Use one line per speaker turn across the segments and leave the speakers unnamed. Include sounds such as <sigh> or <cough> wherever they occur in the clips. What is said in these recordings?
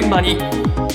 現場に。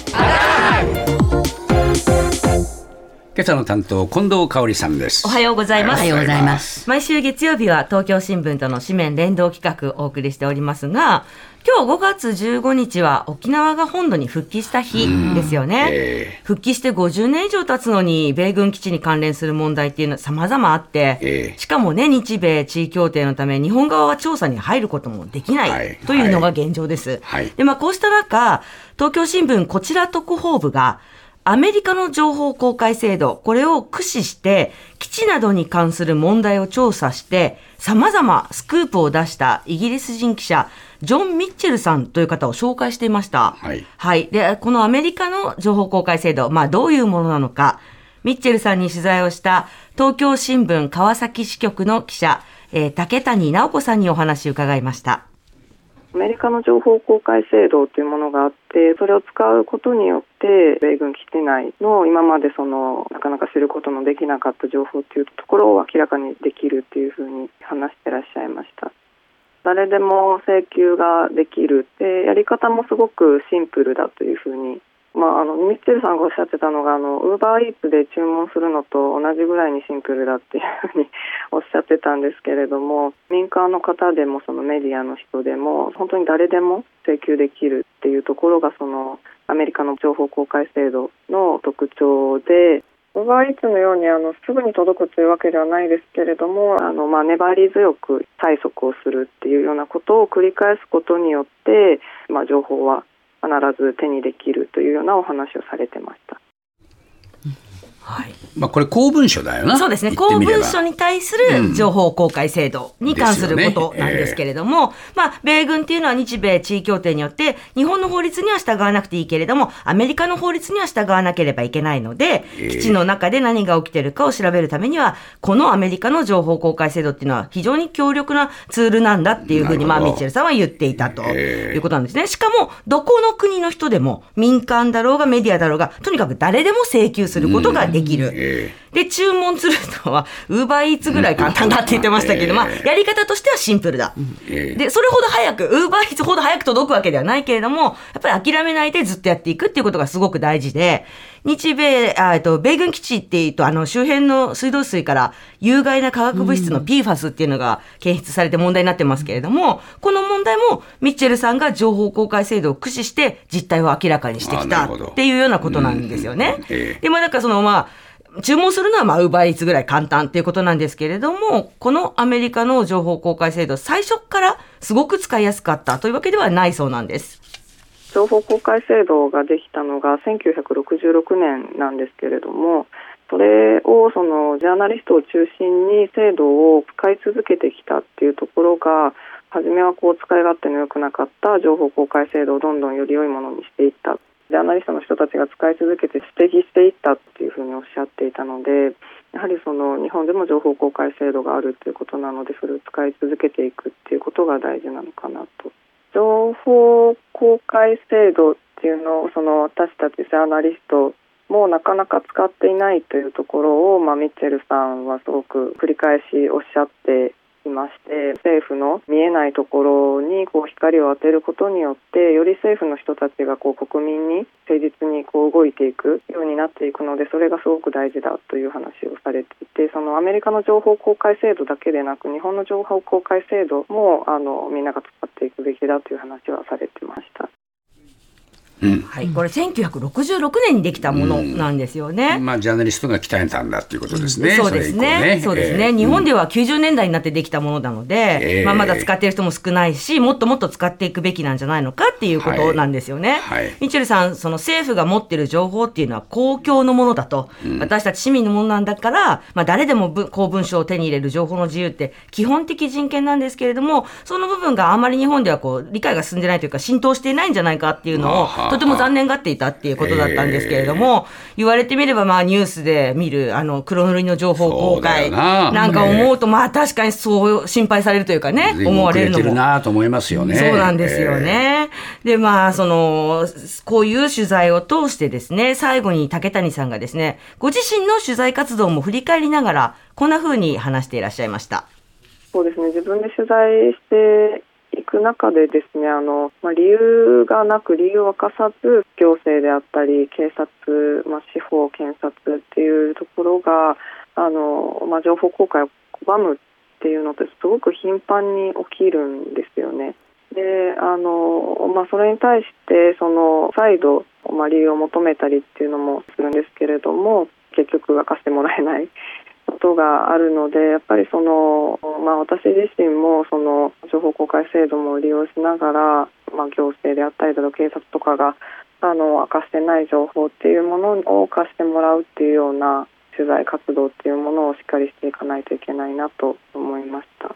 今朝の担当近藤香織さんです
おはようございます。
おはようございます。
毎週月曜日は東京新聞との紙面連動企画をお送りしておりますが、今日5月15日は沖縄が本土に復帰した日ですよね。
え
復帰して50年以上経つのに、米軍基地に関連する問題っていうのは様々あって、
ええ
しかもね、日米地位協定のため、日本側は調査に入ることもできな
はい
いというのが現状です。
はい
で、まあ、こうした中、東京新聞こちら特報部が、アメリカの情報公開制度、これを駆使して、基地などに関する問題を調査して、様々スクープを出したイギリス人記者、ジョン・ミッチェルさんという方を紹介していました。
はい
はい。で、このアメリカの情報公開制度、まあどういうものなのか、ミッチェルさんに取材をした東京新聞川崎支局の記者、えー竹谷直子さんにお話を伺いました。
アメリカの情報公開制度というものがあってそれを使うことによって米軍基地内の今までそのなかなか知ることのできなかった情報というところを明らかにできるっていうふうに話してらっしゃいました。誰でも請求ができるでやり方もすごくシンプルだというふうにまあ、あのミッチェルさんがおっしゃってたのがウーバーイーツで注文するのと同じぐらいにシンプルだっていうふうに <laughs> おっしゃってたんですけれども民間の方でもそのメディアの人でも本当に誰でも請求できるっていうところがそのアメリカの情報公開制度の特徴でウーバーイーツのようにあのすぐに届くというわけではないですけれどもあの、まあ、粘り強く催促をするっていうようなことを繰り返すことによって、まあ、情報は必ず手にできるというようなお話をされてました。
はい。
まあこれ公文書だよな。
そうですね。公文書に対する情報公開制度に関することなんですけれども、まあ、米軍っていうのは日米地位協定によって、日本の法律には従わなくていいけれども、アメリカの法律には従わなければいけないので、
ええ。
基地の中で何が起きてるかを調べるためには、このアメリカの情報公開制度っていうのは非常に強力なツールなんだっていうふうに、まあ、ミッチェルさんは言っていたと
ええ。
いうことなんですね。しかも、どこの国の人でも、民間だろうがメディアだろうが、とにかく誰でも請求することができる。
え
で、注文するのは、ウーバーイーツぐらい簡単だって言ってましたけど、
うん。
まあ、やり方としてはシンプルだ。
ええ。
で、それほど早く、ウーバーイーツほど早く届くわけではないけれども、やっぱり諦めないでずっとやっていくっていうことがすごく大事で、日米、あえっと、米軍基地っていうと、あの、周辺の水道水から有害な化学物質の PFAS っていうのが検出されて問題になってますけれども、この問題も、ミッチェルさんが情報公開制度を駆使して実態を明らかにしてきたっていうようなことなんですよね。で、まあ、なんかその、まあ、注文するのは、まあ、ウーバーイーツぐらい簡単っていうことなんですけれども、このアメリカの情報公開制度、最初からすごく使いやすかったというわけではないそうなんです。
情報公開制度ができたのが1966年なんですけれどもそれをそのジャーナリストを中心に制度を使い続けてきたっていうところが初めはこう使い勝手の良くなかった情報公開制度をどんどんより良いものにしていったジャーナリストの人たちが使い続けて指摘していったっていうふうにおっしゃっていたのでやはりその日本でも情報公開制度があるということなのでそれを使い続けていくっていうことが大事なのかなと。情報公開制度っていうのをその私たちジャーナリストもなかなか使っていないというところを、まあ、ミッチェルさんはすごく繰り返しおっしゃってきまして政府の見えないところにこう光を当てることによってより政府の人たちがこう国民に誠実にこう動いていくようになっていくのでそれがすごく大事だという話をされていてそのアメリカの情報公開制度だけでなく日本の情報公開制度もあのみんなが使っていくべきだという話はされてました。
はい。これ1966年にできたものなんですよね。
まあジャーナリストが鍛えたんだっていうことですね。
そうですね。そうですね。日本では90年代になってできたものなので、
ええ
まあまだ使っている人も少ないし、もっともっと使っていくべきなんじゃないのかっていうことなんですよね。
はいはい
ミッチェルさん、その政府が持っている情報っていうのは公共のものだと、私たち市民のものなんだから、まあ誰でもぶ公文書を手に入れる情報の自由って基本的人権なんですけれども、その部分があまり日本ではこう理解が進んでないというか浸透していないんじゃないかっていうのをとても残念がっていたっていうことだったんですけれども、言われてみればまあニュースで見るあの黒塗りの情報公開
な
なんか思うと、まあ確かにそう心配されるというかね、思わ
遅れてる
のも。
なと思いますよね。
そうなんですよね。で、まあ、その、こういう取材を通してですね、最後に竹谷さんがですね、ご自身の取材活動も振り返りながら、こんな風に話していらっしゃいました。
そうですね自分で取材していく中でですねあの、まあ、理由がなく理由を明かさず行政であったり警察、まあ、司法検察っていうところがあの、まあ、情報公開を拒むっていうのってすごく頻繁に起きるんですよね。であの、まあ、それに対してその再度、まあ、理由を求めたりっていうのもするんですけれども結局明かしてもらえないことがあるのでやっぱりその、まあ、私自身もその情報公開制度も利用しながら、まあ、行政であったりだと警察とかがあの明かしてない情報っていうものを貸してもらうっていうような取材活動っていうものをしっかりしていかないといけないなと思いました。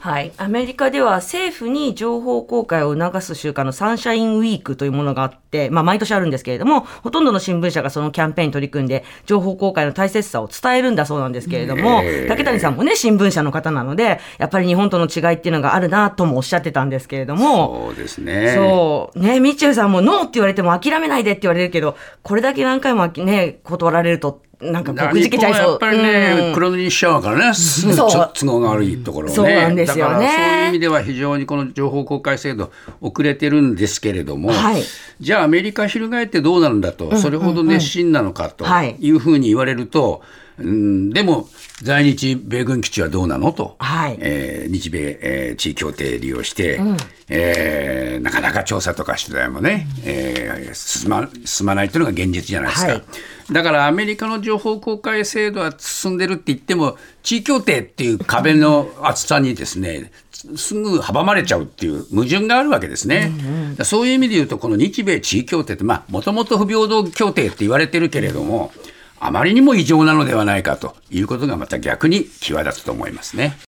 はい。アメリカでは政府に情報公開を促す習慣のサンシャインウィークというものがあって、まあ毎年あるんですけれども、ほとんどの新聞社がそのキャンペーンに取り組んで、情報公開の大切さを伝えるんだそうなんですけれども、竹谷さんもね、新聞社の方なので、やっぱり日本との違いっていうのがあるなともおっしゃってたんですけれども、
そうですね。
そう。ね、ミッチェルさんもノーって言われても諦めないでって言われるけど、これだけ何回もね、断られると、なんかくじけちゃいそう。
やっぱりね、うん、黒塗りしちゃうからね、すぐ都合が悪いところをね。
そうなんですよね。
そういう意味では非常にこの情報公開制度遅れてるんですけれども、はい、じゃあアメリカ翻ってどうなるんだと、それほど熱心なのかというふうに言われると、うん、でも在日米軍基地はどうなのと、はい。えー、日米、えー、地位協定利用して、うん、えー、なかなか調査とか取材もね、えー、進ま進まないというのが現実じゃないですか。はいだからアメリカの情報公開制度は進んでるって言っても、地位協定っていう壁の厚さにですね、すぐ阻まれちゃうっていう矛盾があるわけですね。うんうん、そういう意味で言うと、この日米地位協定って、まあ、もともと不平等協定って言われてるけれども、あまりにも異常なのではないかということがまた逆に際立つと思いますね。